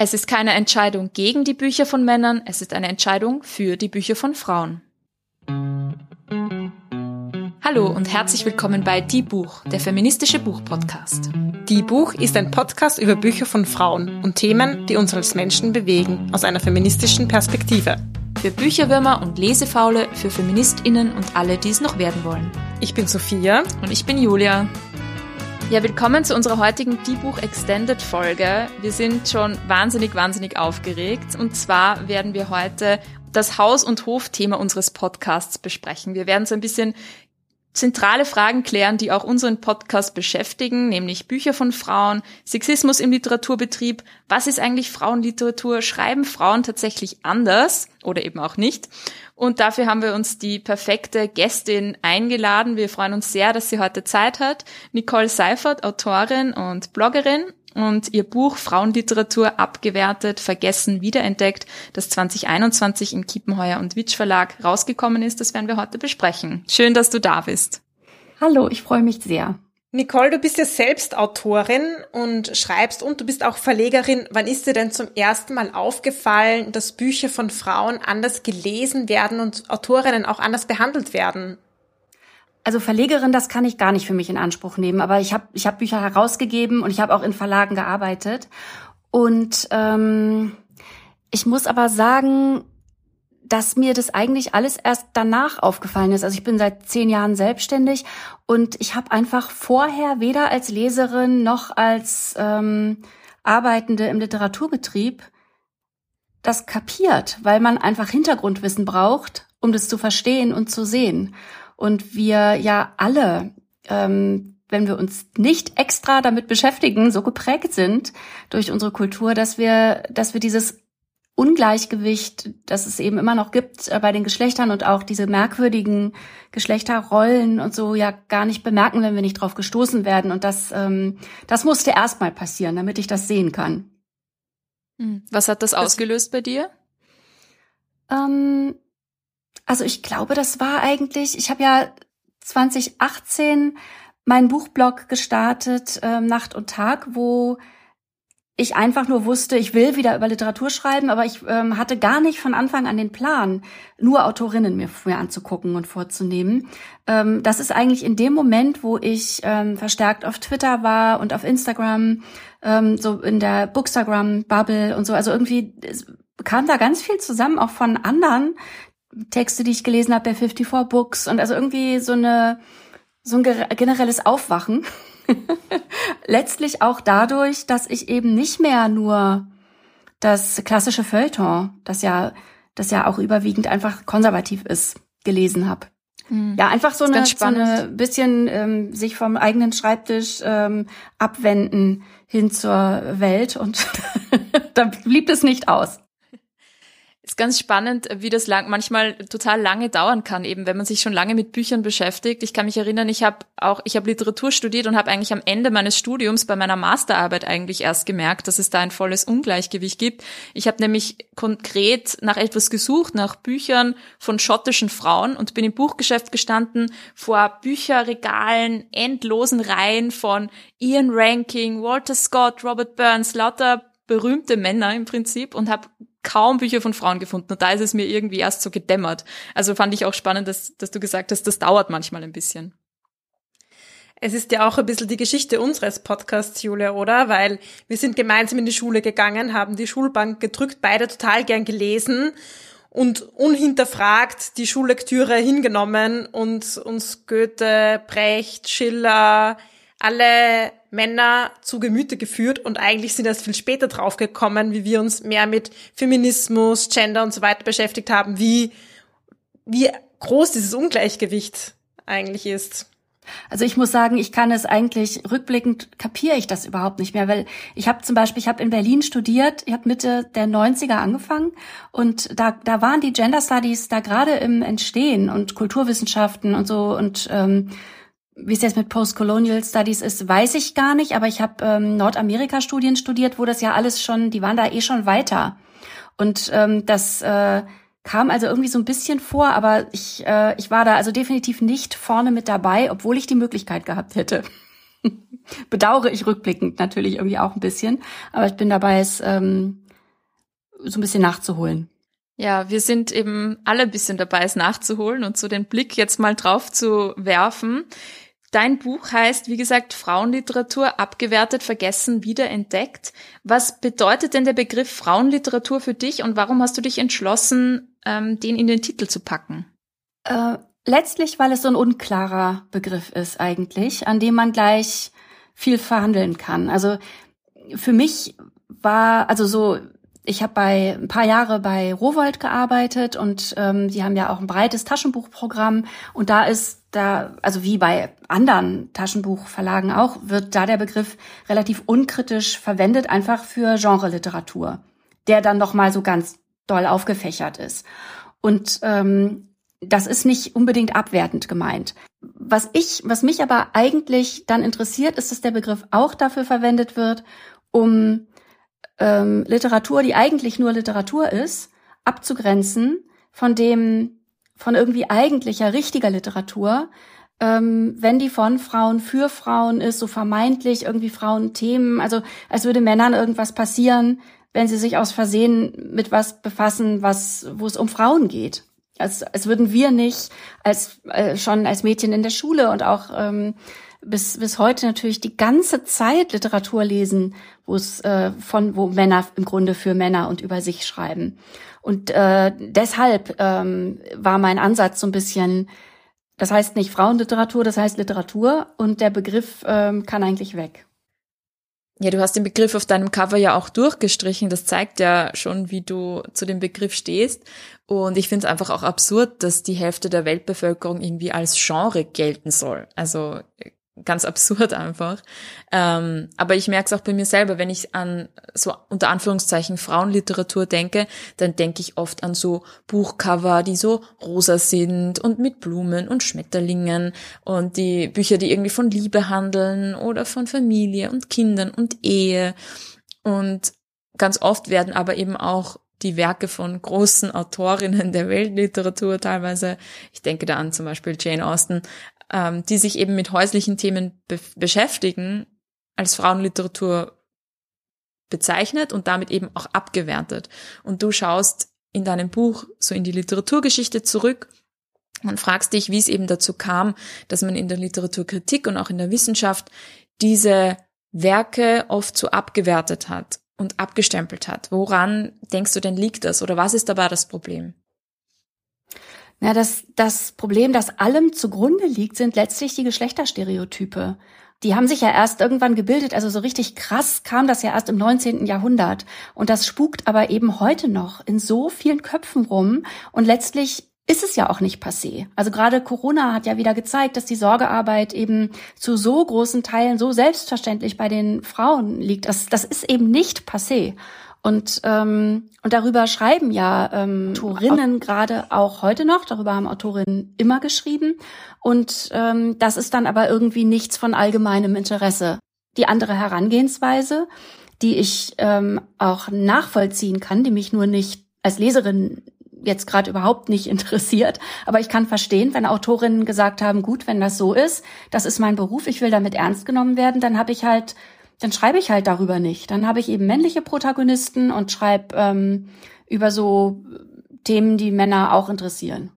Es ist keine Entscheidung gegen die Bücher von Männern, es ist eine Entscheidung für die Bücher von Frauen. Hallo und herzlich willkommen bei Die Buch, der feministische Buchpodcast. Die Buch ist ein Podcast über Bücher von Frauen und Themen, die uns als Menschen bewegen, aus einer feministischen Perspektive. Für Bücherwürmer und Lesefaule, für FeministInnen und alle, die es noch werden wollen. Ich bin Sophia. Und ich bin Julia. Ja, willkommen zu unserer heutigen Die Buch Extended Folge. Wir sind schon wahnsinnig, wahnsinnig aufgeregt. Und zwar werden wir heute das Haus- und Hofthema unseres Podcasts besprechen. Wir werden so ein bisschen zentrale Fragen klären, die auch unseren Podcast beschäftigen, nämlich Bücher von Frauen, Sexismus im Literaturbetrieb, was ist eigentlich Frauenliteratur, schreiben Frauen tatsächlich anders oder eben auch nicht. Und dafür haben wir uns die perfekte Gästin eingeladen. Wir freuen uns sehr, dass sie heute Zeit hat. Nicole Seifert, Autorin und Bloggerin und ihr Buch Frauenliteratur abgewertet, vergessen, wiederentdeckt, das 2021 im Kiepenheuer und Witsch Verlag rausgekommen ist. Das werden wir heute besprechen. Schön, dass du da bist. Hallo, ich freue mich sehr. Nicole, du bist ja selbst Autorin und schreibst und du bist auch Verlegerin. Wann ist dir denn zum ersten Mal aufgefallen, dass Bücher von Frauen anders gelesen werden und Autorinnen auch anders behandelt werden? Also Verlegerin, das kann ich gar nicht für mich in Anspruch nehmen, aber ich habe ich hab Bücher herausgegeben und ich habe auch in Verlagen gearbeitet. Und ähm, ich muss aber sagen, dass mir das eigentlich alles erst danach aufgefallen ist. Also ich bin seit zehn Jahren selbstständig und ich habe einfach vorher weder als Leserin noch als ähm, Arbeitende im Literaturbetrieb das kapiert, weil man einfach Hintergrundwissen braucht, um das zu verstehen und zu sehen. Und wir ja alle, ähm, wenn wir uns nicht extra damit beschäftigen, so geprägt sind durch unsere Kultur, dass wir, dass wir dieses Ungleichgewicht, das es eben immer noch gibt äh, bei den Geschlechtern und auch diese merkwürdigen Geschlechterrollen und so ja gar nicht bemerken, wenn wir nicht drauf gestoßen werden. Und das, ähm, das musste erstmal passieren, damit ich das sehen kann. Hm. Was hat das ausgelöst bei dir? Ähm, also ich glaube, das war eigentlich, ich habe ja 2018 meinen Buchblog gestartet, äh, Nacht und Tag, wo ich einfach nur wusste, ich will wieder über Literatur schreiben, aber ich ähm, hatte gar nicht von Anfang an den Plan, nur Autorinnen mir, mir anzugucken und vorzunehmen. Ähm, das ist eigentlich in dem Moment, wo ich ähm, verstärkt auf Twitter war und auf Instagram, ähm, so in der Bookstagram-Bubble und so. Also irgendwie kam da ganz viel zusammen, auch von anderen Texte, die ich gelesen habe bei 54 Books und also irgendwie so eine so ein generelles Aufwachen Letztlich auch dadurch, dass ich eben nicht mehr nur das klassische Feuilleton, das ja, das ja auch überwiegend einfach konservativ ist, gelesen habe. Hm. Ja, einfach so eine, so eine bisschen ähm, sich vom eigenen Schreibtisch ähm, abwenden hin zur Welt und da blieb es nicht aus ist ganz spannend, wie das lang, manchmal total lange dauern kann, eben wenn man sich schon lange mit Büchern beschäftigt. Ich kann mich erinnern, ich habe auch, ich habe Literatur studiert und habe eigentlich am Ende meines Studiums bei meiner Masterarbeit eigentlich erst gemerkt, dass es da ein volles Ungleichgewicht gibt. Ich habe nämlich konkret nach etwas gesucht, nach Büchern von schottischen Frauen und bin im Buchgeschäft gestanden vor Bücherregalen, endlosen Reihen von Ian Ranking, Walter Scott, Robert Burns, lauter berühmte Männer im Prinzip und habe kaum Bücher von Frauen gefunden. Und da ist es mir irgendwie erst so gedämmert. Also fand ich auch spannend, dass, dass du gesagt hast, das dauert manchmal ein bisschen. Es ist ja auch ein bisschen die Geschichte unseres Podcasts, Julia, oder? Weil wir sind gemeinsam in die Schule gegangen, haben die Schulbank gedrückt, beide total gern gelesen und unhinterfragt die Schullektüre hingenommen und uns Goethe, Brecht, Schiller, alle Männer zu Gemüte geführt und eigentlich sind erst viel später draufgekommen, wie wir uns mehr mit Feminismus, Gender und so weiter beschäftigt haben, wie, wie groß dieses Ungleichgewicht eigentlich ist. Also ich muss sagen, ich kann es eigentlich rückblickend kapiere ich das überhaupt nicht mehr, weil ich habe zum Beispiel, ich habe in Berlin studiert, ich habe Mitte der 90er angefangen und da da waren die Gender Studies da gerade im Entstehen und Kulturwissenschaften und so und ähm, wie es jetzt mit Postcolonial Studies ist, weiß ich gar nicht, aber ich habe ähm, Nordamerika-Studien studiert, wo das ja alles schon, die waren da eh schon weiter. Und ähm, das äh, kam also irgendwie so ein bisschen vor, aber ich, äh, ich war da also definitiv nicht vorne mit dabei, obwohl ich die Möglichkeit gehabt hätte. Bedauere ich rückblickend natürlich irgendwie auch ein bisschen, aber ich bin dabei, es ähm, so ein bisschen nachzuholen. Ja, wir sind eben alle ein bisschen dabei, es nachzuholen und so den Blick jetzt mal drauf zu werfen. Dein Buch heißt, wie gesagt, Frauenliteratur abgewertet, vergessen, wiederentdeckt. Was bedeutet denn der Begriff Frauenliteratur für dich und warum hast du dich entschlossen, ähm, den in den Titel zu packen? Äh, letztlich, weil es so ein unklarer Begriff ist eigentlich, an dem man gleich viel verhandeln kann. Also für mich war, also so ich habe bei ein paar Jahre bei Rowold gearbeitet und ähm, die haben ja auch ein breites Taschenbuchprogramm und da ist da also wie bei anderen Taschenbuchverlagen auch wird da der Begriff relativ unkritisch verwendet einfach für Genreliteratur, der dann noch mal so ganz doll aufgefächert ist und ähm, das ist nicht unbedingt abwertend gemeint. Was ich, was mich aber eigentlich dann interessiert, ist, dass der Begriff auch dafür verwendet wird, um ähm, Literatur, die eigentlich nur Literatur ist, abzugrenzen von dem, von irgendwie eigentlicher, richtiger Literatur, ähm, wenn die von Frauen für Frauen ist, so vermeintlich irgendwie Frauenthemen, also als würde Männern irgendwas passieren, wenn sie sich aus Versehen mit was befassen, was, wo es um Frauen geht. Als, als würden wir nicht als äh, schon als Mädchen in der Schule und auch ähm, bis, bis heute natürlich die ganze Zeit Literatur lesen, wo es äh, von wo Männer im Grunde für Männer und über sich schreiben. Und äh, deshalb ähm, war mein Ansatz so ein bisschen, das heißt nicht Frauenliteratur, das heißt Literatur und der Begriff ähm, kann eigentlich weg. Ja, du hast den Begriff auf deinem Cover ja auch durchgestrichen. Das zeigt ja schon, wie du zu dem Begriff stehst. Und ich finde es einfach auch absurd, dass die Hälfte der Weltbevölkerung irgendwie als Genre gelten soll. Also ganz absurd einfach. Ähm, aber ich merke es auch bei mir selber, wenn ich an so unter Anführungszeichen Frauenliteratur denke, dann denke ich oft an so Buchcover, die so rosa sind und mit Blumen und Schmetterlingen und die Bücher, die irgendwie von Liebe handeln oder von Familie und Kindern und Ehe. Und ganz oft werden aber eben auch die Werke von großen Autorinnen der Weltliteratur teilweise, ich denke da an zum Beispiel Jane Austen, ähm, die sich eben mit häuslichen Themen be beschäftigen, als Frauenliteratur bezeichnet und damit eben auch abgewertet. Und du schaust in deinem Buch so in die Literaturgeschichte zurück und fragst dich, wie es eben dazu kam, dass man in der Literaturkritik und auch in der Wissenschaft diese Werke oft so abgewertet hat und abgestempelt hat. Woran denkst du denn liegt das oder was ist dabei das Problem? Ja, das, das Problem, das allem zugrunde liegt, sind letztlich die Geschlechterstereotype. Die haben sich ja erst irgendwann gebildet, also so richtig krass kam das ja erst im 19. Jahrhundert. Und das spukt aber eben heute noch in so vielen Köpfen rum. Und letztlich ist es ja auch nicht passé. Also gerade Corona hat ja wieder gezeigt, dass die Sorgearbeit eben zu so großen Teilen so selbstverständlich bei den Frauen liegt. Das, das ist eben nicht passé. Und, ähm, und darüber schreiben ja ähm, Autorinnen gerade auch heute noch, darüber haben Autorinnen immer geschrieben. Und ähm, das ist dann aber irgendwie nichts von allgemeinem Interesse. Die andere Herangehensweise, die ich ähm, auch nachvollziehen kann, die mich nur nicht als Leserin jetzt gerade überhaupt nicht interessiert. Aber ich kann verstehen, wenn Autorinnen gesagt haben, gut, wenn das so ist, das ist mein Beruf, ich will damit ernst genommen werden, dann habe ich halt dann schreibe ich halt darüber nicht. Dann habe ich eben männliche Protagonisten und schreibe ähm, über so Themen, die Männer auch interessieren.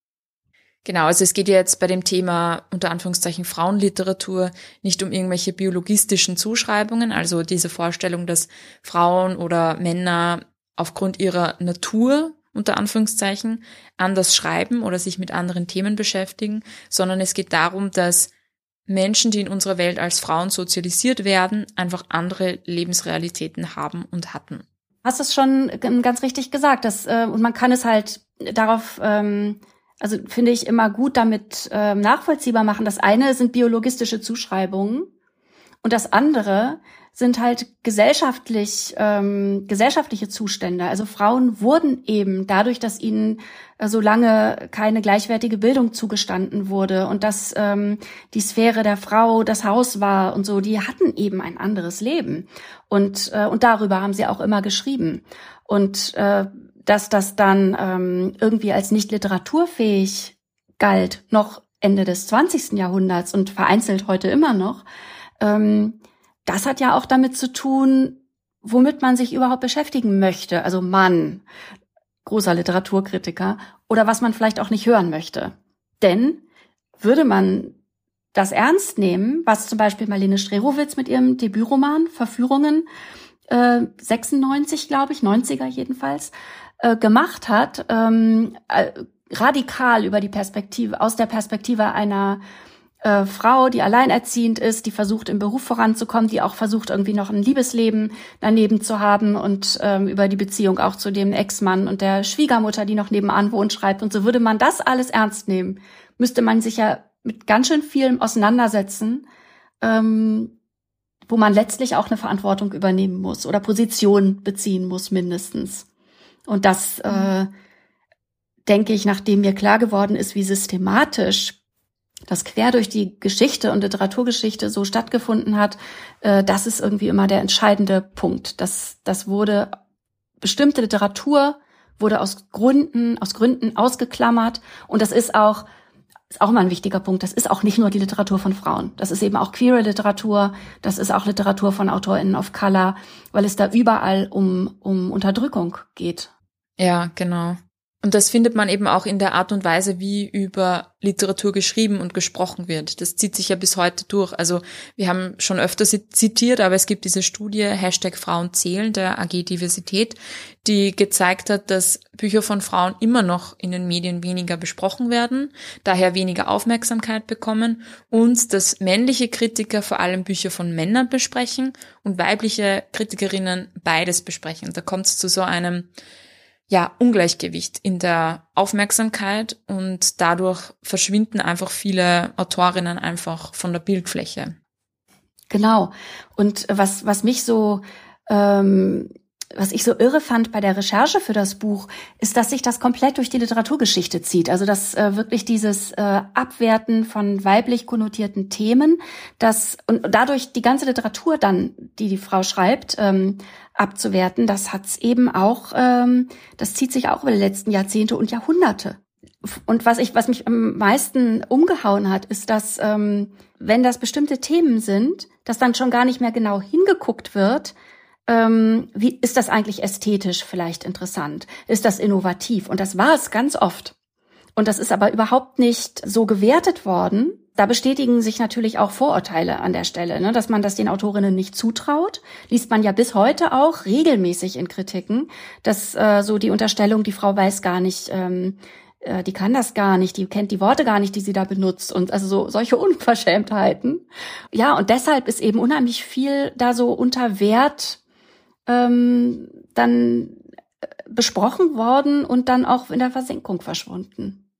Genau, also es geht ja jetzt bei dem Thema unter Anführungszeichen Frauenliteratur nicht um irgendwelche biologistischen Zuschreibungen, also diese Vorstellung, dass Frauen oder Männer aufgrund ihrer Natur unter Anführungszeichen anders schreiben oder sich mit anderen Themen beschäftigen, sondern es geht darum, dass Menschen, die in unserer Welt als Frauen sozialisiert werden, einfach andere Lebensrealitäten haben und hatten. Hast es schon ganz richtig gesagt, dass, äh, und man kann es halt darauf, ähm, also finde ich immer gut damit äh, nachvollziehbar machen. Das eine sind biologistische Zuschreibungen und das andere sind halt gesellschaftlich ähm, gesellschaftliche Zustände. Also Frauen wurden eben dadurch, dass ihnen äh, so lange keine gleichwertige Bildung zugestanden wurde und dass ähm, die Sphäre der Frau das Haus war und so, die hatten eben ein anderes Leben und äh, und darüber haben sie auch immer geschrieben und äh, dass das dann ähm, irgendwie als nicht literaturfähig galt noch Ende des 20. Jahrhunderts und vereinzelt heute immer noch. Ähm, das hat ja auch damit zu tun, womit man sich überhaupt beschäftigen möchte. Also Mann, großer Literaturkritiker, oder was man vielleicht auch nicht hören möchte. Denn würde man das ernst nehmen, was zum Beispiel Marlene Strerowitz mit ihrem Debütroman Verführungen äh, 96, glaube ich, 90er jedenfalls, äh, gemacht hat, ähm, äh, radikal über die Perspektive, aus der Perspektive einer äh, Frau, die alleinerziehend ist, die versucht im Beruf voranzukommen, die auch versucht irgendwie noch ein Liebesleben daneben zu haben und ähm, über die Beziehung auch zu dem Ex-Mann und der Schwiegermutter, die noch nebenan wohnt, schreibt. Und so würde man das alles ernst nehmen, müsste man sich ja mit ganz schön vielem auseinandersetzen, ähm, wo man letztlich auch eine Verantwortung übernehmen muss oder Position beziehen muss mindestens. Und das äh, denke ich, nachdem mir klar geworden ist, wie systematisch das quer durch die Geschichte und Literaturgeschichte so stattgefunden hat, äh, das ist irgendwie immer der entscheidende Punkt. Das, das wurde bestimmte Literatur wurde aus Gründen, aus Gründen ausgeklammert und das ist auch ist auch mal ein wichtiger Punkt. Das ist auch nicht nur die Literatur von Frauen. Das ist eben auch queere Literatur. Das ist auch Literatur von AutorInnen of Color, weil es da überall um, um Unterdrückung geht. Ja, genau. Und das findet man eben auch in der Art und Weise, wie über Literatur geschrieben und gesprochen wird. Das zieht sich ja bis heute durch. Also wir haben schon öfter zitiert, aber es gibt diese Studie Hashtag Frauen zählen der AG Diversität, die gezeigt hat, dass Bücher von Frauen immer noch in den Medien weniger besprochen werden, daher weniger Aufmerksamkeit bekommen und dass männliche Kritiker vor allem Bücher von Männern besprechen und weibliche Kritikerinnen beides besprechen. Da kommt es zu so einem ja, Ungleichgewicht in der Aufmerksamkeit und dadurch verschwinden einfach viele Autorinnen einfach von der Bildfläche. Genau. Und was, was mich so ähm, was ich so irre fand bei der Recherche für das Buch, ist, dass sich das komplett durch die Literaturgeschichte zieht. Also dass äh, wirklich dieses äh, Abwerten von weiblich konnotierten Themen, das und dadurch die ganze Literatur dann, die die Frau schreibt, ähm, abzuwerten, das hat's eben auch, ähm, das zieht sich auch über die letzten Jahrzehnte und Jahrhunderte. Und was ich, was mich am meisten umgehauen hat, ist, dass ähm, wenn das bestimmte Themen sind, dass dann schon gar nicht mehr genau hingeguckt wird, ähm, wie ist das eigentlich ästhetisch vielleicht interessant? Ist das innovativ? Und das war es ganz oft. Und das ist aber überhaupt nicht so gewertet worden. Da bestätigen sich natürlich auch Vorurteile an der Stelle, ne? dass man das den Autorinnen nicht zutraut. Liest man ja bis heute auch regelmäßig in Kritiken, dass äh, so die Unterstellung, die Frau weiß gar nicht, ähm, äh, die kann das gar nicht, die kennt die Worte gar nicht, die sie da benutzt und also so solche Unverschämtheiten. Ja, und deshalb ist eben unheimlich viel da so unter Wert ähm, dann äh, besprochen worden und dann auch in der Versenkung verschwunden.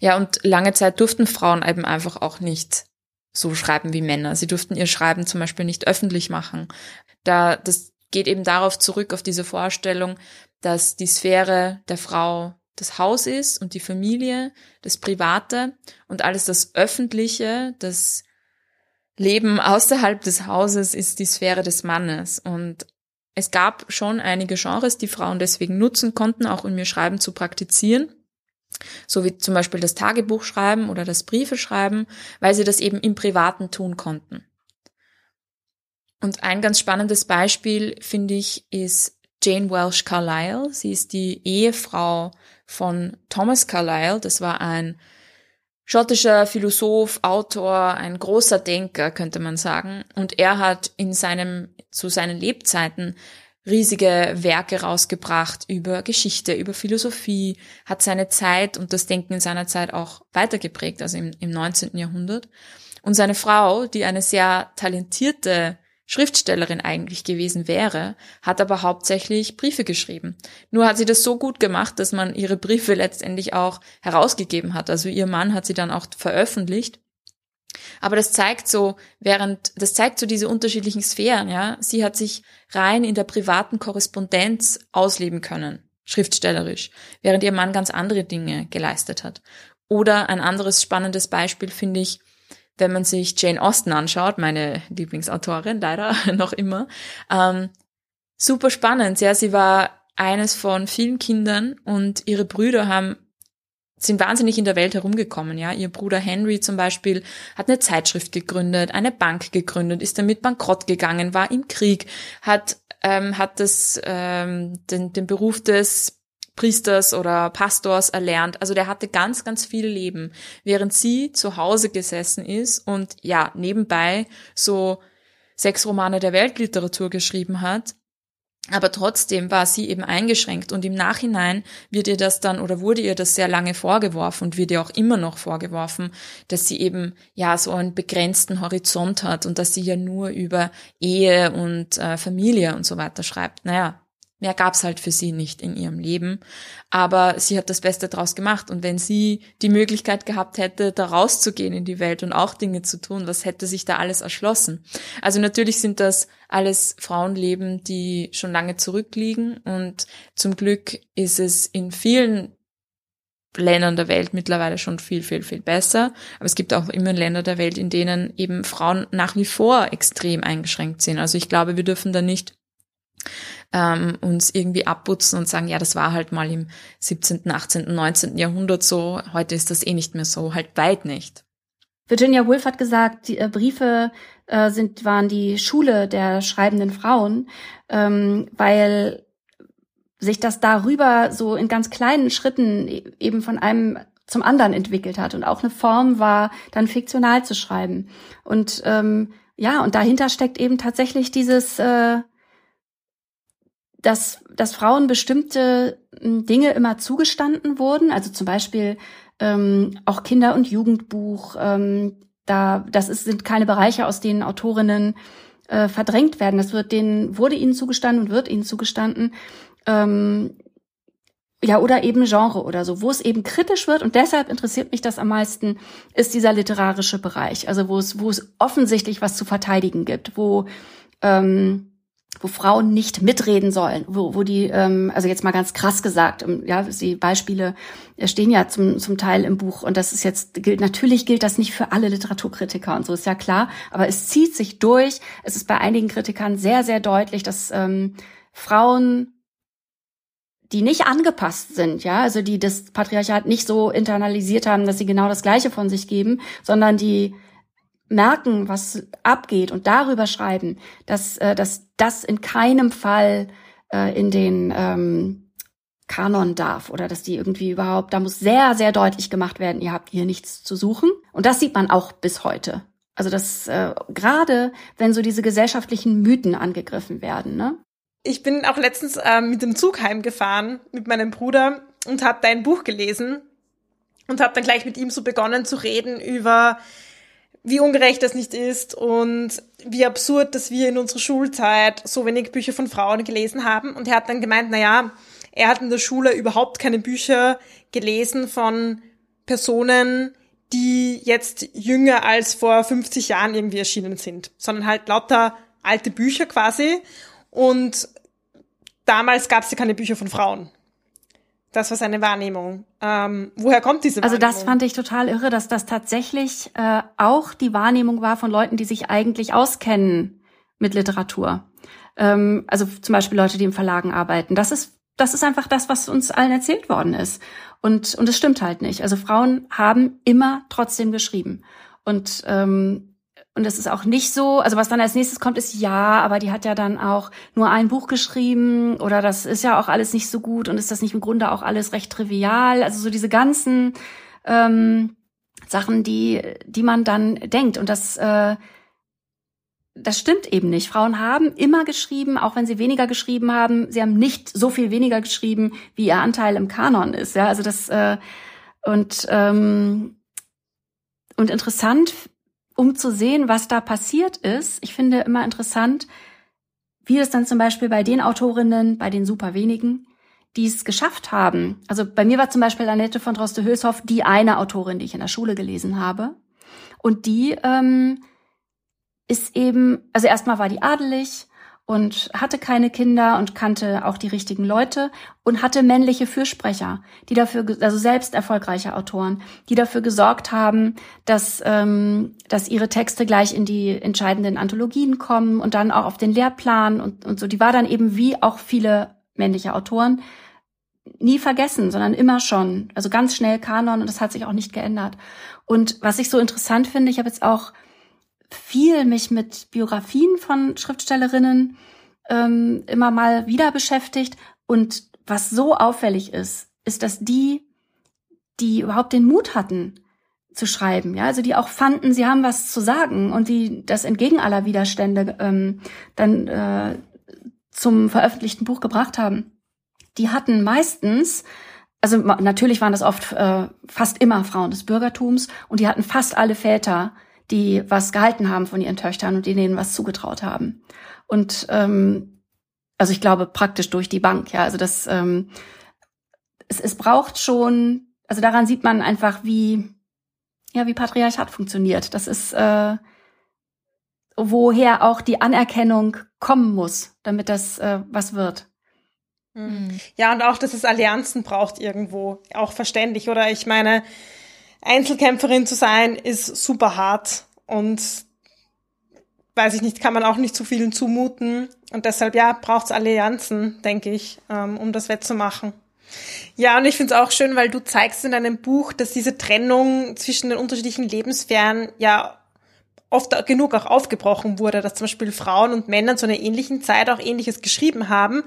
Ja, und lange Zeit durften Frauen eben einfach auch nicht so schreiben wie Männer. Sie durften ihr Schreiben zum Beispiel nicht öffentlich machen. Da, das geht eben darauf zurück, auf diese Vorstellung, dass die Sphäre der Frau das Haus ist und die Familie, das Private und alles das Öffentliche, das Leben außerhalb des Hauses ist die Sphäre des Mannes. Und es gab schon einige Genres, die Frauen deswegen nutzen konnten, auch um ihr Schreiben zu praktizieren. So wie zum Beispiel das Tagebuch schreiben oder das Briefe schreiben, weil sie das eben im Privaten tun konnten. Und ein ganz spannendes Beispiel, finde ich, ist Jane Welsh Carlyle. Sie ist die Ehefrau von Thomas Carlyle. Das war ein schottischer Philosoph, Autor, ein großer Denker, könnte man sagen. Und er hat in seinem, zu seinen Lebzeiten riesige Werke rausgebracht über Geschichte, über Philosophie, hat seine Zeit und das Denken in seiner Zeit auch weitergeprägt, also im, im 19. Jahrhundert. Und seine Frau, die eine sehr talentierte Schriftstellerin eigentlich gewesen wäre, hat aber hauptsächlich Briefe geschrieben. Nur hat sie das so gut gemacht, dass man ihre Briefe letztendlich auch herausgegeben hat. Also ihr Mann hat sie dann auch veröffentlicht. Aber das zeigt so, während, das zeigt so diese unterschiedlichen Sphären, ja. Sie hat sich rein in der privaten Korrespondenz ausleben können, schriftstellerisch, während ihr Mann ganz andere Dinge geleistet hat. Oder ein anderes spannendes Beispiel finde ich, wenn man sich Jane Austen anschaut, meine Lieblingsautorin, leider noch immer, ähm, super spannend. Ja, sie war eines von vielen Kindern und ihre Brüder haben sind wahnsinnig in der Welt herumgekommen, ja. Ihr Bruder Henry zum Beispiel hat eine Zeitschrift gegründet, eine Bank gegründet, ist damit bankrott gegangen, war im Krieg, hat ähm, hat das, ähm, den, den Beruf des Priesters oder Pastors erlernt. Also der hatte ganz, ganz viel Leben, während sie zu Hause gesessen ist und ja, nebenbei so sechs Romane der Weltliteratur geschrieben hat aber trotzdem war sie eben eingeschränkt und im Nachhinein wird ihr das dann oder wurde ihr das sehr lange vorgeworfen und wird ihr auch immer noch vorgeworfen, dass sie eben ja so einen begrenzten Horizont hat und dass sie ja nur über Ehe und äh, Familie und so weiter schreibt. Naja, Mehr gab's halt für sie nicht in ihrem Leben. Aber sie hat das Beste draus gemacht. Und wenn sie die Möglichkeit gehabt hätte, da rauszugehen in die Welt und auch Dinge zu tun, was hätte sich da alles erschlossen? Also natürlich sind das alles Frauenleben, die schon lange zurückliegen. Und zum Glück ist es in vielen Ländern der Welt mittlerweile schon viel, viel, viel besser. Aber es gibt auch immer Länder der Welt, in denen eben Frauen nach wie vor extrem eingeschränkt sind. Also ich glaube, wir dürfen da nicht ähm, uns irgendwie abputzen und sagen, ja, das war halt mal im 17., 18., 19. Jahrhundert so, heute ist das eh nicht mehr so, halt weit nicht. Virginia Woolf hat gesagt, die äh, Briefe äh, sind, waren die Schule der schreibenden Frauen, ähm, weil sich das darüber so in ganz kleinen Schritten e-, eben von einem zum anderen entwickelt hat und auch eine Form war, dann fiktional zu schreiben. Und ähm, ja, und dahinter steckt eben tatsächlich dieses äh, dass, dass Frauen bestimmte hm, Dinge immer zugestanden wurden, also zum Beispiel ähm, auch Kinder- und Jugendbuch, ähm, da, das ist, sind keine Bereiche, aus denen Autorinnen äh, verdrängt werden. Das wird denen, wurde ihnen zugestanden und wird ihnen zugestanden. Ähm, ja, oder eben Genre oder so, wo es eben kritisch wird und deshalb interessiert mich das am meisten, ist dieser literarische Bereich, also wo es, wo es offensichtlich was zu verteidigen gibt, wo ähm, wo Frauen nicht mitreden sollen, wo, wo die, ähm, also jetzt mal ganz krass gesagt, ja, die Beispiele stehen ja zum, zum Teil im Buch und das ist jetzt, gilt, natürlich gilt das nicht für alle Literaturkritiker und so ist ja klar, aber es zieht sich durch. Es ist bei einigen Kritikern sehr, sehr deutlich, dass ähm, Frauen die nicht angepasst sind, ja, also die das Patriarchat nicht so internalisiert haben, dass sie genau das Gleiche von sich geben, sondern die merken, was abgeht und darüber schreiben, dass, äh, dass das in keinem Fall äh, in den ähm, Kanon darf oder dass die irgendwie überhaupt, da muss sehr, sehr deutlich gemacht werden, ihr habt hier nichts zu suchen. Und das sieht man auch bis heute. Also das äh, gerade, wenn so diese gesellschaftlichen Mythen angegriffen werden. Ne? Ich bin auch letztens äh, mit dem Zug heimgefahren mit meinem Bruder und habe dein Buch gelesen und habe dann gleich mit ihm so begonnen zu reden über wie ungerecht das nicht ist und wie absurd, dass wir in unserer Schulzeit so wenig Bücher von Frauen gelesen haben. Und er hat dann gemeint, na ja, er hat in der Schule überhaupt keine Bücher gelesen von Personen, die jetzt jünger als vor 50 Jahren irgendwie erschienen sind, sondern halt lauter alte Bücher quasi. Und damals gab es ja keine Bücher von Frauen. Das war seine Wahrnehmung. Ähm, woher kommt diese Wahrnehmung? Also das fand ich total irre, dass das tatsächlich äh, auch die Wahrnehmung war von Leuten, die sich eigentlich auskennen mit Literatur. Ähm, also zum Beispiel Leute, die im Verlagen arbeiten. Das ist das ist einfach das, was uns allen erzählt worden ist. Und und es stimmt halt nicht. Also Frauen haben immer trotzdem geschrieben. Und ähm, und es ist auch nicht so, also was dann als nächstes kommt, ist ja, aber die hat ja dann auch nur ein Buch geschrieben oder das ist ja auch alles nicht so gut und ist das nicht im Grunde auch alles recht trivial? Also so diese ganzen ähm, Sachen, die, die man dann denkt. Und das, äh, das stimmt eben nicht. Frauen haben immer geschrieben, auch wenn sie weniger geschrieben haben. Sie haben nicht so viel weniger geschrieben, wie ihr Anteil im Kanon ist. Ja, also das äh, und ähm, und interessant um zu sehen, was da passiert ist. Ich finde immer interessant, wie es dann zum Beispiel bei den Autorinnen, bei den super wenigen, die es geschafft haben. Also bei mir war zum Beispiel Annette von Droste-Hülshoff die eine Autorin, die ich in der Schule gelesen habe. Und die ähm, ist eben, also erstmal war die adelig und hatte keine Kinder und kannte auch die richtigen Leute und hatte männliche Fürsprecher, die dafür, also selbst erfolgreiche Autoren, die dafür gesorgt haben, dass, ähm, dass ihre Texte gleich in die entscheidenden Anthologien kommen und dann auch auf den Lehrplan und, und so. Die war dann eben wie auch viele männliche Autoren nie vergessen, sondern immer schon, also ganz schnell Kanon und das hat sich auch nicht geändert. Und was ich so interessant finde, ich habe jetzt auch viel mich mit Biografien von Schriftstellerinnen ähm, immer mal wieder beschäftigt. Und was so auffällig ist, ist, dass die, die überhaupt den Mut hatten, zu schreiben, ja, also die auch fanden, sie haben was zu sagen und die das entgegen aller Widerstände ähm, dann äh, zum veröffentlichten Buch gebracht haben, die hatten meistens also natürlich waren das oft äh, fast immer Frauen des Bürgertums und die hatten fast alle Väter, die was gehalten haben von ihren Töchtern und denen was zugetraut haben. Und ähm, also ich glaube praktisch durch die Bank, ja. Also das ähm, es, es braucht schon, also daran sieht man einfach, wie ja wie Patriarchat funktioniert. Das ist äh, woher auch die Anerkennung kommen muss, damit das äh, was wird. Mhm. Ja, und auch, dass es Allianzen braucht irgendwo. Auch verständlich, oder? Ich meine, Einzelkämpferin zu sein ist super hart und weiß ich nicht, kann man auch nicht zu vielen zumuten. Und deshalb, ja, braucht es Allianzen, denke ich, ähm, um das wettzumachen. Ja, und ich finde es auch schön, weil du zeigst in deinem Buch, dass diese Trennung zwischen den unterschiedlichen Lebenssphären ja oft genug auch aufgebrochen wurde, dass zum Beispiel Frauen und Männer zu einer ähnlichen Zeit auch ähnliches geschrieben haben,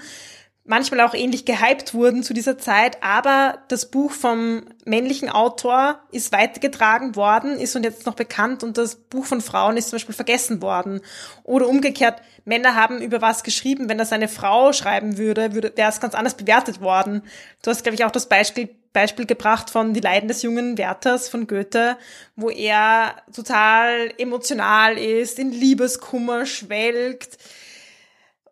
manchmal auch ähnlich gehypt wurden zu dieser Zeit, aber das Buch vom männlichen Autor ist weitergetragen worden, ist und jetzt noch bekannt und das Buch von Frauen ist zum Beispiel vergessen worden. Oder umgekehrt, Männer haben über was geschrieben, wenn das eine Frau schreiben würde, würde wäre es ganz anders bewertet worden. Du hast, glaube ich, auch das Beispiel, Beispiel gebracht von Die Leiden des jungen Werthers von Goethe, wo er total emotional ist, in Liebeskummer schwelgt,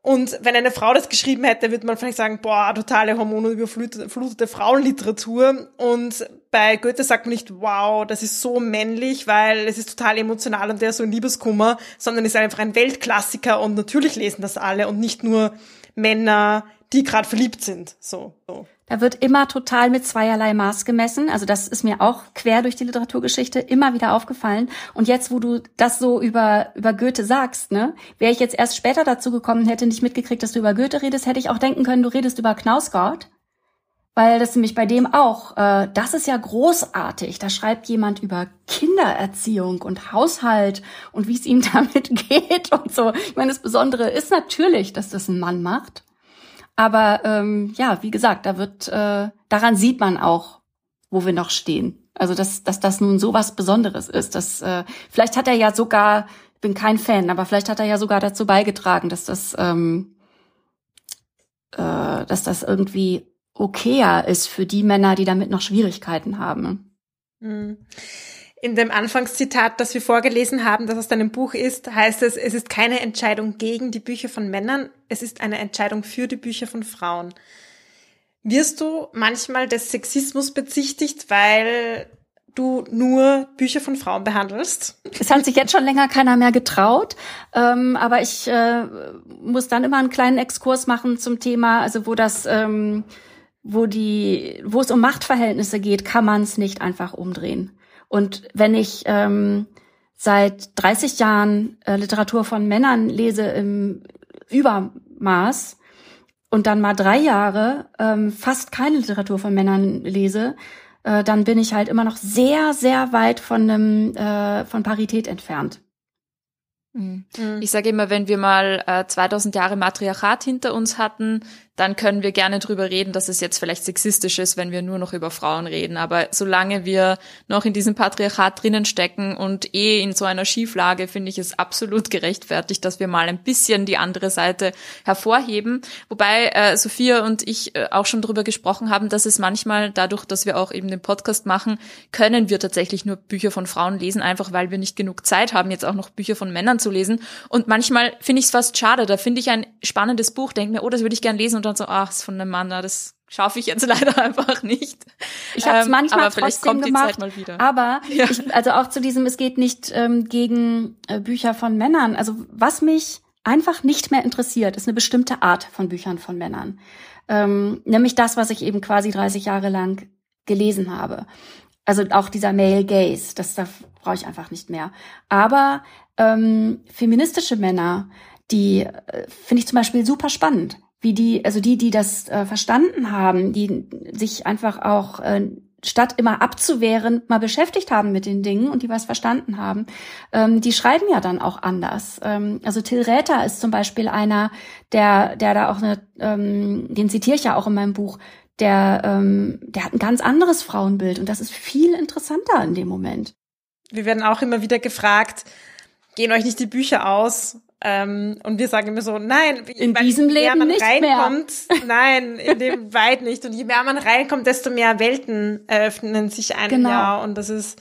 und wenn eine Frau das geschrieben hätte, würde man vielleicht sagen, boah, totale hormonüberflutete Frauenliteratur. Und bei Goethe sagt man nicht, wow, das ist so männlich, weil es ist total emotional und der ist so ein Liebeskummer, sondern ist einfach ein Weltklassiker und natürlich lesen das alle und nicht nur Männer, die gerade verliebt sind. So. so. Da wird immer total mit zweierlei Maß gemessen. Also das ist mir auch quer durch die Literaturgeschichte immer wieder aufgefallen. Und jetzt, wo du das so über, über Goethe sagst, ne, wäre ich jetzt erst später dazu gekommen, hätte nicht mitgekriegt, dass du über Goethe redest, hätte ich auch denken können, du redest über Knausgott. Weil das nämlich bei dem auch, äh, das ist ja großartig. Da schreibt jemand über Kindererziehung und Haushalt und wie es ihm damit geht und so. Ich meine, das Besondere ist natürlich, dass das ein Mann macht. Aber ähm, ja, wie gesagt, da wird, äh, daran sieht man auch, wo wir noch stehen. Also dass, dass das nun so was Besonderes ist. Dass, äh, vielleicht hat er ja sogar, ich bin kein Fan, aber vielleicht hat er ja sogar dazu beigetragen, dass das, ähm, äh, dass das irgendwie okayer ist für die Männer, die damit noch Schwierigkeiten haben. Mhm. In dem Anfangszitat, das wir vorgelesen haben, das aus deinem Buch ist, heißt es, es ist keine Entscheidung gegen die Bücher von Männern, es ist eine Entscheidung für die Bücher von Frauen. Wirst du manchmal des Sexismus bezichtigt, weil du nur Bücher von Frauen behandelst? Es hat sich jetzt schon länger keiner mehr getraut, ähm, aber ich äh, muss dann immer einen kleinen Exkurs machen zum Thema, also wo das, ähm, wo die, wo es um Machtverhältnisse geht, kann man es nicht einfach umdrehen. Und wenn ich ähm, seit 30 Jahren äh, Literatur von Männern lese im Übermaß und dann mal drei Jahre ähm, fast keine Literatur von Männern lese, äh, dann bin ich halt immer noch sehr, sehr weit von einem äh, von Parität entfernt. Mhm. Ich sage immer, wenn wir mal äh, 2000 Jahre Matriarchat hinter uns hatten, dann können wir gerne drüber reden, dass es jetzt vielleicht sexistisch ist, wenn wir nur noch über Frauen reden. Aber solange wir noch in diesem Patriarchat drinnen stecken und eh in so einer Schieflage, finde ich es absolut gerechtfertigt, dass wir mal ein bisschen die andere Seite hervorheben. Wobei äh, Sophia und ich äh, auch schon drüber gesprochen haben, dass es manchmal dadurch, dass wir auch eben den Podcast machen, können wir tatsächlich nur Bücher von Frauen lesen, einfach weil wir nicht genug Zeit haben, jetzt auch noch Bücher von Männern zu lesen. Und manchmal finde ich es fast schade. Da finde ich ein spannendes Buch, denke mir, oh, das würde ich gerne lesen dann so, ach, ist von einem Mann, das schaffe ich jetzt leider einfach nicht. Ich habe es ähm, manchmal aber vielleicht kommt die gemacht, Zeit mal wieder. Aber ja. ich, also auch zu diesem, es geht nicht ähm, gegen äh, Bücher von Männern. Also was mich einfach nicht mehr interessiert, ist eine bestimmte Art von Büchern von Männern. Ähm, nämlich das, was ich eben quasi 30 Jahre lang gelesen habe. Also auch dieser Male Gaze, das da brauche ich einfach nicht mehr. Aber ähm, feministische Männer, die äh, finde ich zum Beispiel super spannend wie die, also die, die das äh, verstanden haben, die sich einfach auch äh, statt immer abzuwehren, mal beschäftigt haben mit den Dingen und die was verstanden haben, ähm, die schreiben ja dann auch anders. Ähm, also Till Räther ist zum Beispiel einer, der, der da auch eine, ähm, den zitiere ich ja auch in meinem Buch, der, ähm, der hat ein ganz anderes Frauenbild und das ist viel interessanter in dem Moment. Wir werden auch immer wieder gefragt, gehen euch nicht die Bücher aus? Ähm, und wir sagen immer so, nein, in diesem Leben man nicht reinkommt, mehr. nein, in dem weit nicht. Und je mehr man reinkommt, desto mehr Welten eröffnen sich einem genau. Jahr. Und das ist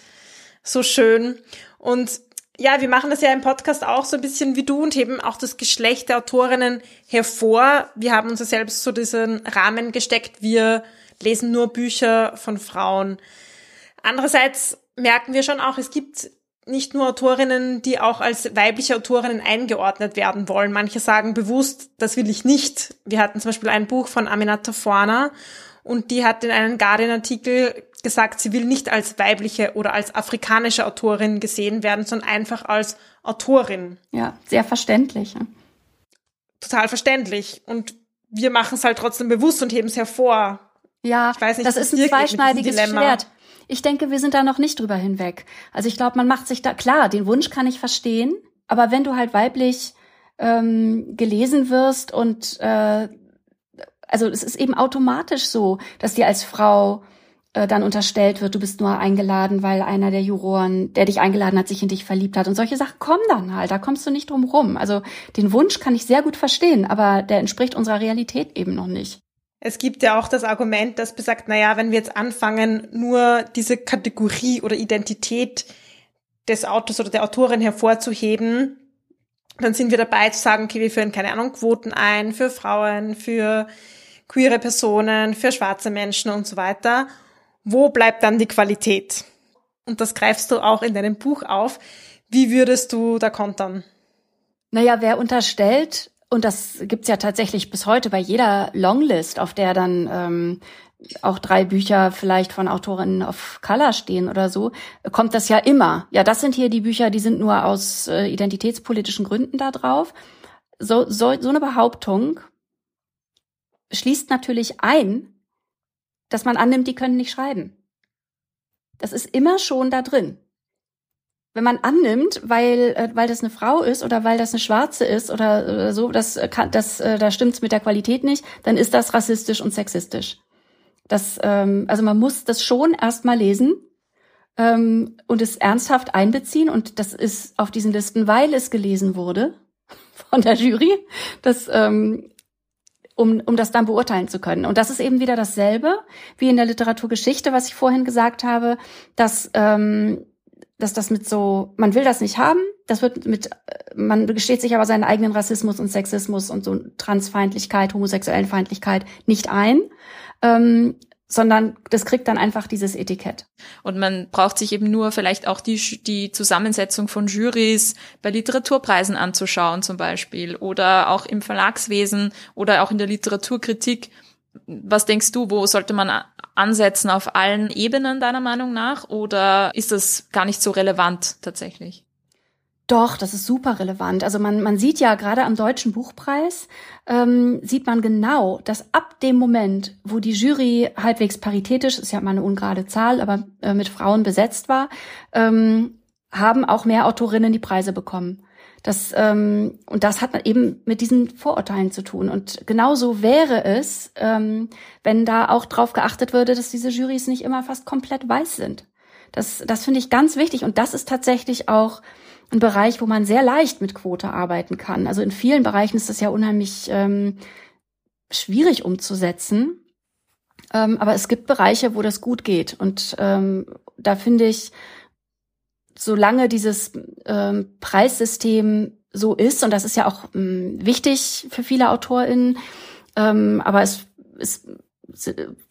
so schön. Und ja, wir machen das ja im Podcast auch so ein bisschen wie du und heben auch das Geschlecht der Autorinnen hervor. Wir haben uns ja selbst so diesen Rahmen gesteckt. Wir lesen nur Bücher von Frauen. Andererseits merken wir schon auch, es gibt nicht nur Autorinnen, die auch als weibliche Autorinnen eingeordnet werden wollen. Manche sagen bewusst, das will ich nicht. Wir hatten zum Beispiel ein Buch von Aminata Forna und die hat in einem Guardian-Artikel gesagt, sie will nicht als weibliche oder als afrikanische Autorin gesehen werden, sondern einfach als Autorin. Ja, sehr verständlich. Total verständlich. Und wir machen es halt trotzdem bewusst und heben es hervor. Ja, nicht, das ist ein zweischneidiges Schwert ich denke, wir sind da noch nicht drüber hinweg. Also ich glaube, man macht sich da, klar, den Wunsch kann ich verstehen, aber wenn du halt weiblich ähm, gelesen wirst und äh, also es ist eben automatisch so, dass dir als Frau äh, dann unterstellt wird, du bist nur eingeladen, weil einer der Juroren, der dich eingeladen hat, sich in dich verliebt hat. Und solche Sachen kommen dann halt, da kommst du nicht drum rum. Also den Wunsch kann ich sehr gut verstehen, aber der entspricht unserer Realität eben noch nicht. Es gibt ja auch das Argument, das besagt, naja, wenn wir jetzt anfangen, nur diese Kategorie oder Identität des Autors oder der Autorin hervorzuheben, dann sind wir dabei zu sagen, okay, wir führen keine Ahnung, Quoten ein für Frauen, für queere Personen, für schwarze Menschen und so weiter. Wo bleibt dann die Qualität? Und das greifst du auch in deinem Buch auf. Wie würdest du da kontern? Naja, wer unterstellt, und das gibt's ja tatsächlich bis heute bei jeder Longlist, auf der dann ähm, auch drei Bücher vielleicht von Autorinnen of Color stehen oder so, kommt das ja immer. Ja, das sind hier die Bücher, die sind nur aus äh, identitätspolitischen Gründen da drauf. So, so, so eine Behauptung schließt natürlich ein, dass man annimmt, die können nicht schreiben. Das ist immer schon da drin wenn man annimmt, weil äh, weil das eine Frau ist oder weil das eine Schwarze ist oder, so, das äh, kann, das äh, da stimmt's mit der Qualität nicht, dann ist das rassistisch und sexistisch. Das ähm, also man muss das schon erstmal lesen ähm, und es ernsthaft einbeziehen und das ist auf diesen Listen, weil es gelesen wurde von der Jury, das ähm, um, um das dann beurteilen zu können. Und das ist eben wieder dasselbe wie in der Literaturgeschichte, was ich vorhin gesagt habe, dass ähm, dass das mit so, man will das nicht haben, das wird mit, man gesteht sich aber seinen eigenen Rassismus und Sexismus und so Transfeindlichkeit, Homosexuellenfeindlichkeit nicht ein, ähm, sondern das kriegt dann einfach dieses Etikett. Und man braucht sich eben nur vielleicht auch die, die Zusammensetzung von Jurys bei Literaturpreisen anzuschauen zum Beispiel oder auch im Verlagswesen oder auch in der Literaturkritik was denkst du, wo sollte man ansetzen auf allen Ebenen deiner Meinung nach oder ist das gar nicht so relevant tatsächlich? Doch, das ist super relevant. Also man, man sieht ja gerade am Deutschen Buchpreis, ähm, sieht man genau, dass ab dem Moment, wo die Jury halbwegs paritätisch, ist ja mal eine ungerade Zahl, aber äh, mit Frauen besetzt war, ähm, haben auch mehr Autorinnen die Preise bekommen. Das, ähm, und das hat eben mit diesen Vorurteilen zu tun. Und genauso wäre es, ähm, wenn da auch drauf geachtet würde, dass diese Jurys nicht immer fast komplett weiß sind. Das, das finde ich ganz wichtig. Und das ist tatsächlich auch ein Bereich, wo man sehr leicht mit Quote arbeiten kann. Also in vielen Bereichen ist das ja unheimlich ähm, schwierig umzusetzen. Ähm, aber es gibt Bereiche, wo das gut geht. Und ähm, da finde ich, solange dieses ähm, Preissystem so ist, und das ist ja auch ähm, wichtig für viele AutorInnen, ähm, aber es ist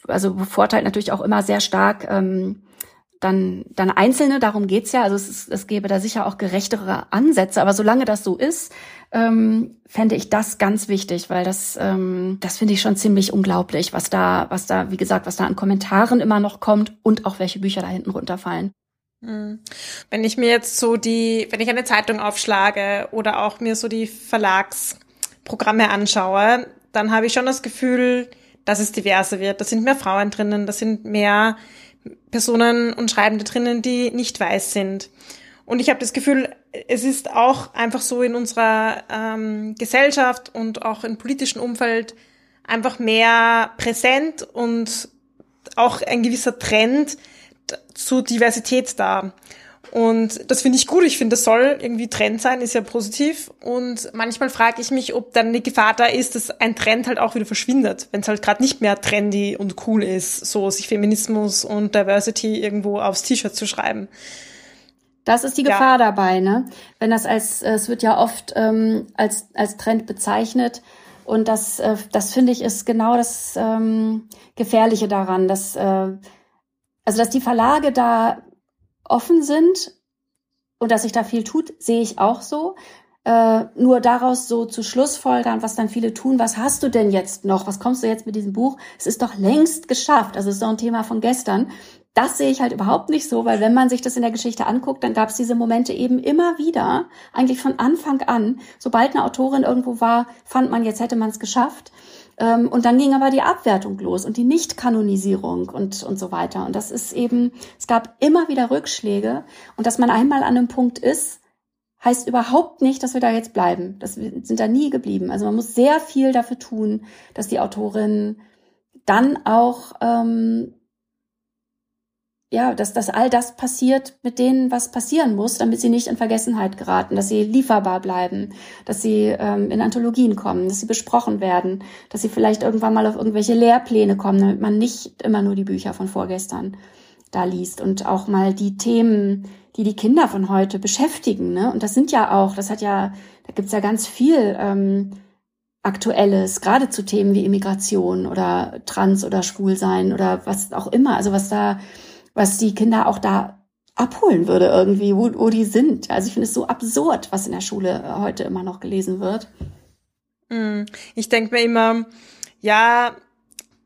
also bevorteilt natürlich auch immer sehr stark ähm, dann, dann Einzelne, darum geht's ja. Also es, ist, es gäbe da sicher auch gerechtere Ansätze, aber solange das so ist, ähm, fände ich das ganz wichtig, weil das, ähm, das finde ich schon ziemlich unglaublich, was da, was da, wie gesagt, was da an Kommentaren immer noch kommt und auch welche Bücher da hinten runterfallen. Hm. Wenn ich mir jetzt so die, wenn ich eine Zeitung aufschlage oder auch mir so die Verlagsprogramme anschaue, dann habe ich schon das Gefühl, dass es diverser wird. Da sind mehr Frauen drinnen, da sind mehr Personen und Schreibende drinnen, die nicht weiß sind. Und ich habe das Gefühl, es ist auch einfach so in unserer ähm, Gesellschaft und auch im politischen Umfeld einfach mehr präsent und auch ein gewisser Trend zur Diversität da. Und das finde ich gut. Ich finde, das soll irgendwie Trend sein, ist ja positiv. Und manchmal frage ich mich, ob dann eine Gefahr da ist, dass ein Trend halt auch wieder verschwindet, wenn es halt gerade nicht mehr trendy und cool ist, so sich Feminismus und Diversity irgendwo aufs T-Shirt zu schreiben. Das ist die Gefahr ja. dabei, ne? Wenn das als, es wird ja oft ähm, als, als Trend bezeichnet. Und das, äh, das finde ich ist genau das ähm, Gefährliche daran, dass, äh, also dass die Verlage da offen sind und dass sich da viel tut, sehe ich auch so. Äh, nur daraus so zu Schlussfolgern, was dann viele tun, was hast du denn jetzt noch? Was kommst du jetzt mit diesem Buch? Es ist doch längst geschafft. Also es ist doch ein Thema von gestern. Das sehe ich halt überhaupt nicht so, weil wenn man sich das in der Geschichte anguckt, dann gab es diese Momente eben immer wieder, eigentlich von Anfang an. Sobald eine Autorin irgendwo war, fand man, jetzt hätte man es geschafft. Ähm, und dann ging aber die Abwertung los und die Nichtkanonisierung und, und so weiter. Und das ist eben, es gab immer wieder Rückschläge. Und dass man einmal an einem Punkt ist, heißt überhaupt nicht, dass wir da jetzt bleiben. Das wir sind da nie geblieben. Also man muss sehr viel dafür tun, dass die Autorin dann auch ähm, ja, dass, dass all das passiert mit denen, was passieren muss, damit sie nicht in Vergessenheit geraten, dass sie lieferbar bleiben, dass sie ähm, in Anthologien kommen, dass sie besprochen werden, dass sie vielleicht irgendwann mal auf irgendwelche Lehrpläne kommen, damit man nicht immer nur die Bücher von vorgestern da liest und auch mal die Themen, die die Kinder von heute beschäftigen. Ne? Und das sind ja auch, das hat ja, da gibt's ja ganz viel ähm, Aktuelles, gerade zu Themen wie Immigration oder Trans oder Schwulsein oder was auch immer. Also was da was die Kinder auch da abholen würde irgendwie, wo, wo die sind. Also ich finde es so absurd, was in der Schule äh, heute immer noch gelesen wird. Mm, ich denke mir immer, ja,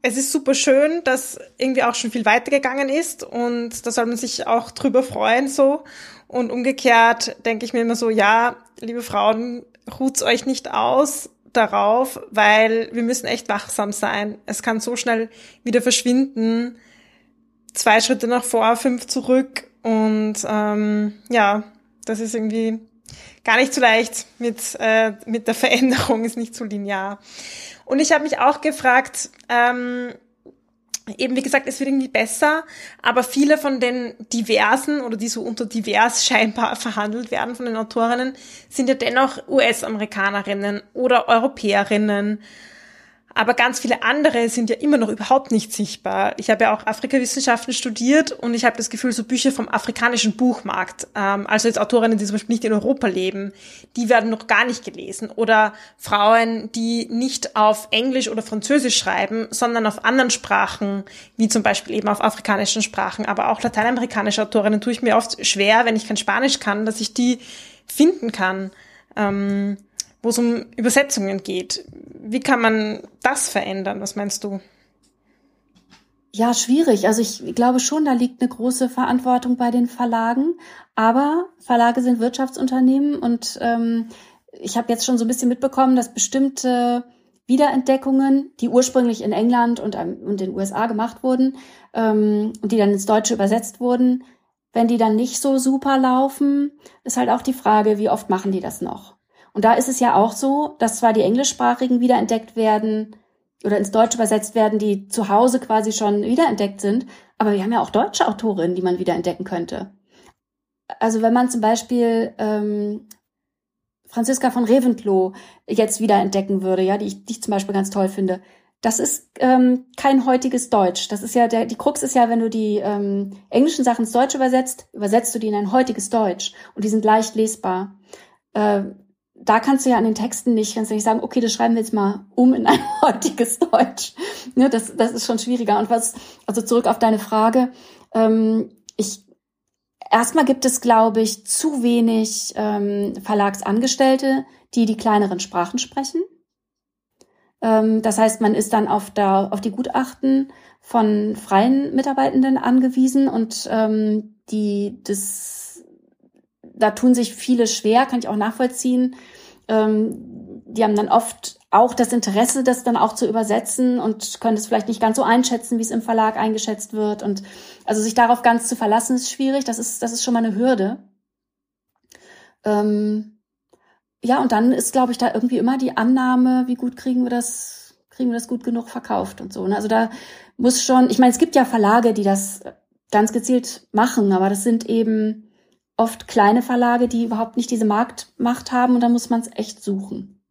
es ist super schön, dass irgendwie auch schon viel weitergegangen ist und da soll man sich auch drüber freuen so. Und umgekehrt denke ich mir immer so, ja, liebe Frauen, ruht's euch nicht aus darauf, weil wir müssen echt wachsam sein. Es kann so schnell wieder verschwinden zwei Schritte nach vor, fünf zurück. Und ähm, ja, das ist irgendwie gar nicht so leicht mit, äh, mit der Veränderung, ist nicht so linear. Und ich habe mich auch gefragt, ähm, eben wie gesagt, es wird irgendwie besser, aber viele von den diversen oder die so unter divers scheinbar verhandelt werden von den Autorinnen, sind ja dennoch US-Amerikanerinnen oder Europäerinnen aber ganz viele andere sind ja immer noch überhaupt nicht sichtbar. Ich habe ja auch Afrikawissenschaften studiert und ich habe das Gefühl, so Bücher vom afrikanischen Buchmarkt, ähm, also jetzt Autorinnen, die zum Beispiel nicht in Europa leben, die werden noch gar nicht gelesen. Oder Frauen, die nicht auf Englisch oder Französisch schreiben, sondern auf anderen Sprachen, wie zum Beispiel eben auf afrikanischen Sprachen. Aber auch lateinamerikanische Autorinnen tue ich mir oft schwer, wenn ich kein Spanisch kann, dass ich die finden kann. Ähm, wo es um Übersetzungen geht. Wie kann man das verändern? Was meinst du? Ja, schwierig. Also ich glaube schon, da liegt eine große Verantwortung bei den Verlagen. Aber Verlage sind Wirtschaftsunternehmen und ähm, ich habe jetzt schon so ein bisschen mitbekommen, dass bestimmte Wiederentdeckungen, die ursprünglich in England und, ähm, und den USA gemacht wurden ähm, und die dann ins Deutsche übersetzt wurden, wenn die dann nicht so super laufen, ist halt auch die Frage, wie oft machen die das noch? Und da ist es ja auch so, dass zwar die englischsprachigen wiederentdeckt werden oder ins Deutsche übersetzt werden, die zu Hause quasi schon wiederentdeckt sind, aber wir haben ja auch deutsche Autorinnen, die man wiederentdecken könnte. Also wenn man zum Beispiel ähm, Franziska von Reventlow jetzt wiederentdecken würde, ja, die ich, die ich zum Beispiel ganz toll finde, das ist ähm, kein heutiges Deutsch. Das ist ja der, die Krux ist ja, wenn du die ähm, englischen Sachen ins Deutsche übersetzt, übersetzt du die in ein heutiges Deutsch und die sind leicht lesbar. Äh, da kannst du ja an den Texten nicht, kannst du nicht sagen, okay, das schreiben wir jetzt mal um in ein heutiges Deutsch. Ne, das, das ist schon schwieriger. Und was, also zurück auf deine Frage, ähm, ich erstmal gibt es, glaube ich, zu wenig ähm, Verlagsangestellte, die die kleineren Sprachen sprechen. Ähm, das heißt, man ist dann auf, der, auf die Gutachten von freien Mitarbeitenden angewiesen und ähm, die das da tun sich viele schwer, kann ich auch nachvollziehen. Ähm, die haben dann oft auch das Interesse, das dann auch zu übersetzen und können es vielleicht nicht ganz so einschätzen, wie es im Verlag eingeschätzt wird. Und also sich darauf ganz zu verlassen, ist schwierig. Das ist, das ist schon mal eine Hürde. Ähm, ja, und dann ist, glaube ich, da irgendwie immer die Annahme, wie gut kriegen wir das, kriegen wir das gut genug verkauft und so. Ne? Also da muss schon, ich meine, es gibt ja Verlage, die das ganz gezielt machen, aber das sind eben oft kleine Verlage, die überhaupt nicht diese Marktmacht haben und da muss man es echt suchen.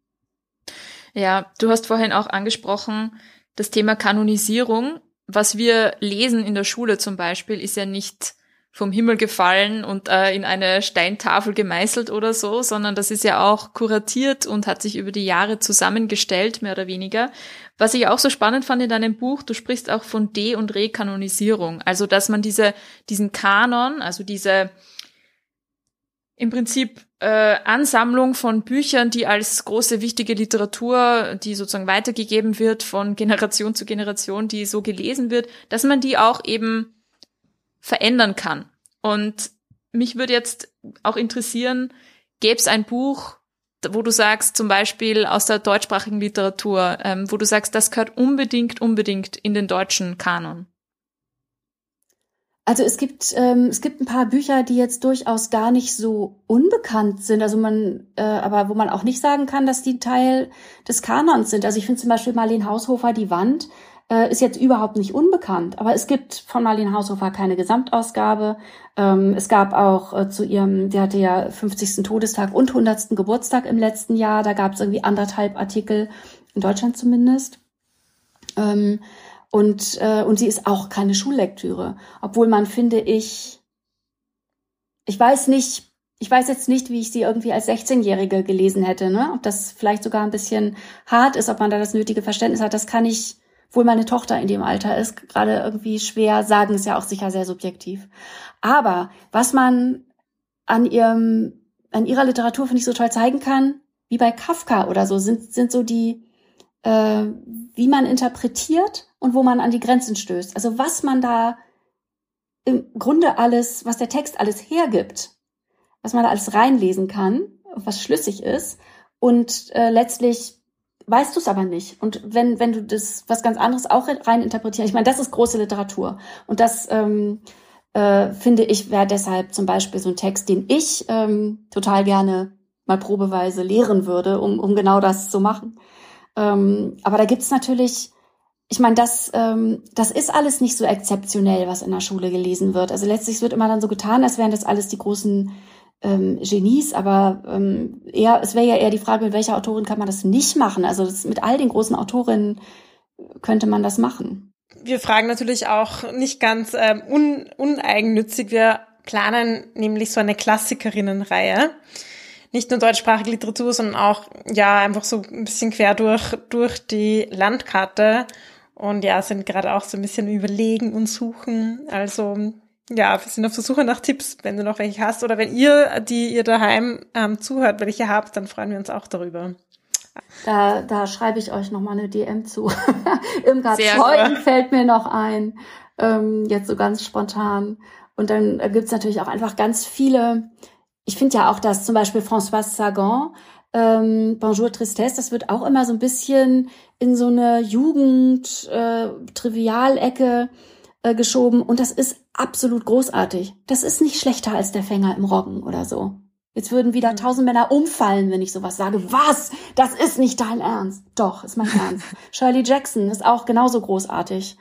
Ja, du hast vorhin auch angesprochen, das Thema Kanonisierung. Was wir lesen in der Schule zum Beispiel, ist ja nicht vom Himmel gefallen und äh, in eine Steintafel gemeißelt oder so, sondern das ist ja auch kuratiert und hat sich über die Jahre zusammengestellt, mehr oder weniger. Was ich auch so spannend fand in deinem Buch, du sprichst auch von De- und Rekanonisierung, also dass man diese, diesen Kanon, also diese im Prinzip äh, Ansammlung von Büchern, die als große wichtige Literatur, die sozusagen weitergegeben wird von Generation zu Generation, die so gelesen wird, dass man die auch eben verändern kann. Und mich würde jetzt auch interessieren, gäbe es ein Buch, wo du sagst, zum Beispiel aus der deutschsprachigen Literatur, ähm, wo du sagst, das gehört unbedingt, unbedingt in den deutschen Kanon? Also es gibt ähm, es gibt ein paar Bücher, die jetzt durchaus gar nicht so unbekannt sind, also man äh, aber wo man auch nicht sagen kann, dass die Teil des Kanons sind. Also ich finde zum Beispiel Marlene Haushofer Die Wand äh, ist jetzt überhaupt nicht unbekannt, aber es gibt von Marlene Haushofer keine Gesamtausgabe. Ähm, es gab auch äh, zu ihrem, die hatte ja 50. Todestag und 100. Geburtstag im letzten Jahr, da gab es irgendwie anderthalb Artikel in Deutschland zumindest. Ähm, und, äh, und sie ist auch keine Schullektüre. Obwohl man, finde ich, ich weiß nicht, ich weiß jetzt nicht, wie ich sie irgendwie als 16-Jährige gelesen hätte, ne? Ob das vielleicht sogar ein bisschen hart ist, ob man da das nötige Verständnis hat, das kann ich, wohl meine Tochter in dem Alter ist, gerade irgendwie schwer sagen, ist ja auch sicher sehr subjektiv. Aber was man an ihrem, an ihrer Literatur, finde ich, so toll zeigen kann, wie bei Kafka oder so, sind, sind so die, äh, wie man interpretiert und wo man an die Grenzen stößt. Also was man da im Grunde alles, was der Text alles hergibt, was man da alles reinlesen kann, was schlüssig ist und äh, letztlich weißt du es aber nicht. Und wenn, wenn du das was ganz anderes auch rein interpretieren, ich meine, das ist große Literatur. Und das ähm, äh, finde ich, wäre deshalb zum Beispiel so ein Text, den ich ähm, total gerne mal probeweise lehren würde, um, um genau das zu machen. Ähm, aber da gibt's natürlich ich meine, das, ähm, das ist alles nicht so exzeptionell, was in der Schule gelesen wird. Also letztlich wird immer dann so getan, als wären das alles die großen ähm, Genies, aber ähm, eher, es wäre ja eher die Frage, mit welcher Autorin kann man das nicht machen? Also das, mit all den großen Autorinnen könnte man das machen. Wir fragen natürlich auch nicht ganz ähm, un, uneigennützig. Wir planen nämlich so eine Klassikerinnenreihe. Nicht nur deutschsprachige Literatur, sondern auch ja einfach so ein bisschen quer durch durch die Landkarte und ja, sind gerade auch so ein bisschen überlegen und suchen. Also ja, wir sind auf der Suche nach Tipps, wenn du noch welche hast. Oder wenn ihr, die ihr daheim ähm, zuhört, welche habt, dann freuen wir uns auch darüber. Da, da schreibe ich euch nochmal eine DM zu. Irmgard Scheuten fällt mir noch ein, ähm, jetzt so ganz spontan. Und dann gibt's natürlich auch einfach ganz viele, ich finde ja auch, dass zum Beispiel Françoise Sagan, ähm, Bonjour Tristesse, das wird auch immer so ein bisschen in so eine Jugend-Trivialecke äh, äh, geschoben und das ist absolut großartig. Das ist nicht schlechter als der Fänger im Roggen oder so. Jetzt würden wieder mhm. tausend Männer umfallen, wenn ich sowas sage. Was? Das ist nicht dein Ernst. Doch, ist mein Ernst. Shirley Jackson ist auch genauso großartig.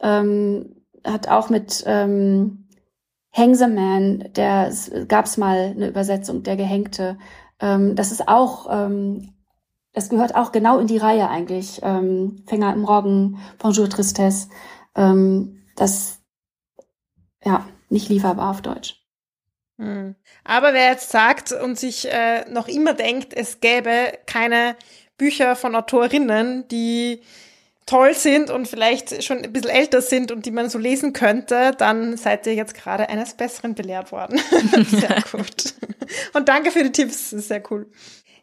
Ähm, hat auch mit ähm, Hang the Man, der gab's mal eine Übersetzung, der Gehängte, ähm, das ist auch, ähm, das gehört auch genau in die Reihe eigentlich. Ähm, Fänger im Roggen, Bonjour Tristesse. Ähm, das, ja, nicht lieferbar auf Deutsch. Hm. Aber wer jetzt sagt und sich äh, noch immer denkt, es gäbe keine Bücher von Autorinnen, die toll sind und vielleicht schon ein bisschen älter sind und die man so lesen könnte, dann seid ihr jetzt gerade eines Besseren belehrt worden. sehr gut. Und danke für die Tipps, sehr cool.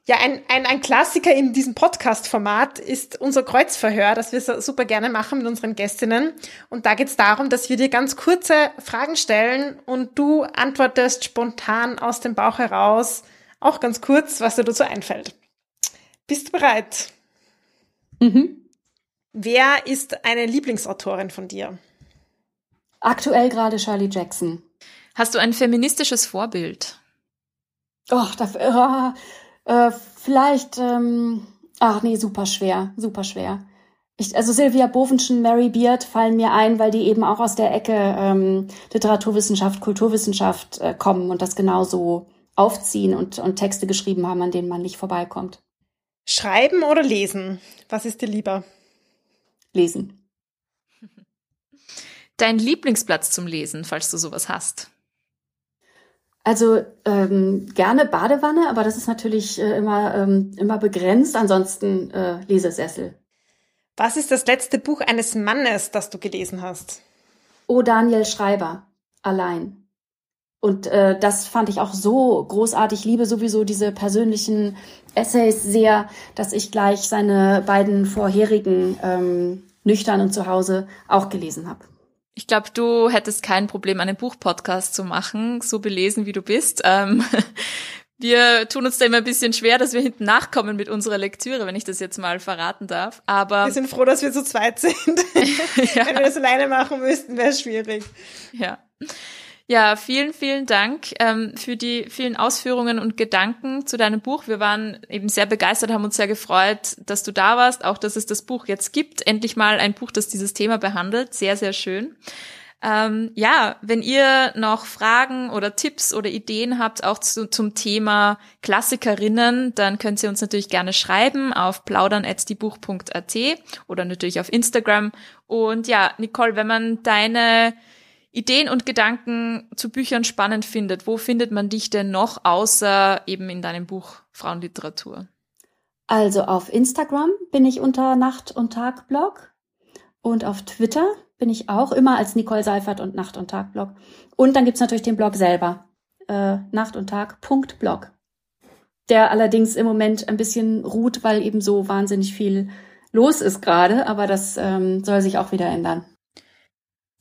Ja, ein, ein, ein Klassiker in diesem Podcast-Format ist unser Kreuzverhör, das wir so super gerne machen mit unseren Gästinnen. Und da geht es darum, dass wir dir ganz kurze Fragen stellen und du antwortest spontan aus dem Bauch heraus, auch ganz kurz, was dir dazu einfällt. Bist du bereit? Mhm. Wer ist eine Lieblingsautorin von dir? Aktuell gerade Shirley Jackson. Hast du ein feministisches Vorbild? Oh, dafür, äh, äh, vielleicht, ähm, ach nee, super schwer, super schwer. Ich, also Sylvia Bovenschen, Mary Beard fallen mir ein, weil die eben auch aus der Ecke ähm, Literaturwissenschaft, Kulturwissenschaft äh, kommen und das genauso aufziehen und, und Texte geschrieben haben, an denen man nicht vorbeikommt. Schreiben oder lesen? Was ist dir lieber? Lesen. Dein Lieblingsplatz zum Lesen, falls du sowas hast? Also ähm, gerne Badewanne, aber das ist natürlich äh, immer, ähm, immer begrenzt. Ansonsten äh, Lesesessel. Was ist das letzte Buch eines Mannes, das du gelesen hast? Oh, Daniel Schreiber. Allein. Und äh, das fand ich auch so großartig. Ich liebe sowieso diese persönlichen Essays sehr, dass ich gleich seine beiden vorherigen ähm, Nüchtern und zu Hause auch gelesen habe. Ich glaube, du hättest kein Problem, einen Buchpodcast zu machen, so belesen wie du bist. Ähm, wir tun uns da immer ein bisschen schwer, dass wir hinten nachkommen mit unserer Lektüre, wenn ich das jetzt mal verraten darf. Aber wir sind froh, dass wir zu zweit sind. ja. Wenn wir das alleine machen müssten, wäre es schwierig. Ja. Ja, vielen, vielen Dank ähm, für die vielen Ausführungen und Gedanken zu deinem Buch. Wir waren eben sehr begeistert, haben uns sehr gefreut, dass du da warst, auch dass es das Buch jetzt gibt. Endlich mal ein Buch, das dieses Thema behandelt. Sehr, sehr schön. Ähm, ja, wenn ihr noch Fragen oder Tipps oder Ideen habt, auch zu, zum Thema Klassikerinnen, dann könnt ihr uns natürlich gerne schreiben auf plaudern.diebuch.at oder natürlich auf Instagram. Und ja, Nicole, wenn man deine Ideen und Gedanken zu Büchern spannend findet, wo findet man dich denn noch außer eben in deinem Buch Frauenliteratur? Also auf Instagram bin ich unter Nacht und Tag Blog und auf Twitter bin ich auch immer als Nicole Seifert und Nacht und Tag Blog. Und dann gibt's natürlich den Blog selber, äh, Nacht und Tag Blog. Der allerdings im Moment ein bisschen ruht, weil eben so wahnsinnig viel los ist gerade, aber das ähm, soll sich auch wieder ändern.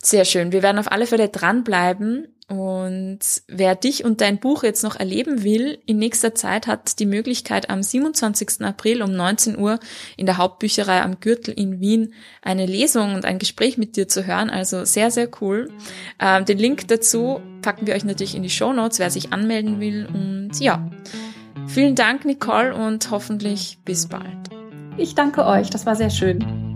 Sehr schön. Wir werden auf alle Fälle dranbleiben. Und wer dich und dein Buch jetzt noch erleben will, in nächster Zeit hat die Möglichkeit, am 27. April um 19 Uhr in der Hauptbücherei am Gürtel in Wien eine Lesung und ein Gespräch mit dir zu hören. Also sehr, sehr cool. Ähm, den Link dazu packen wir euch natürlich in die Show Notes, wer sich anmelden will. Und ja, vielen Dank, Nicole, und hoffentlich bis bald. Ich danke euch. Das war sehr schön.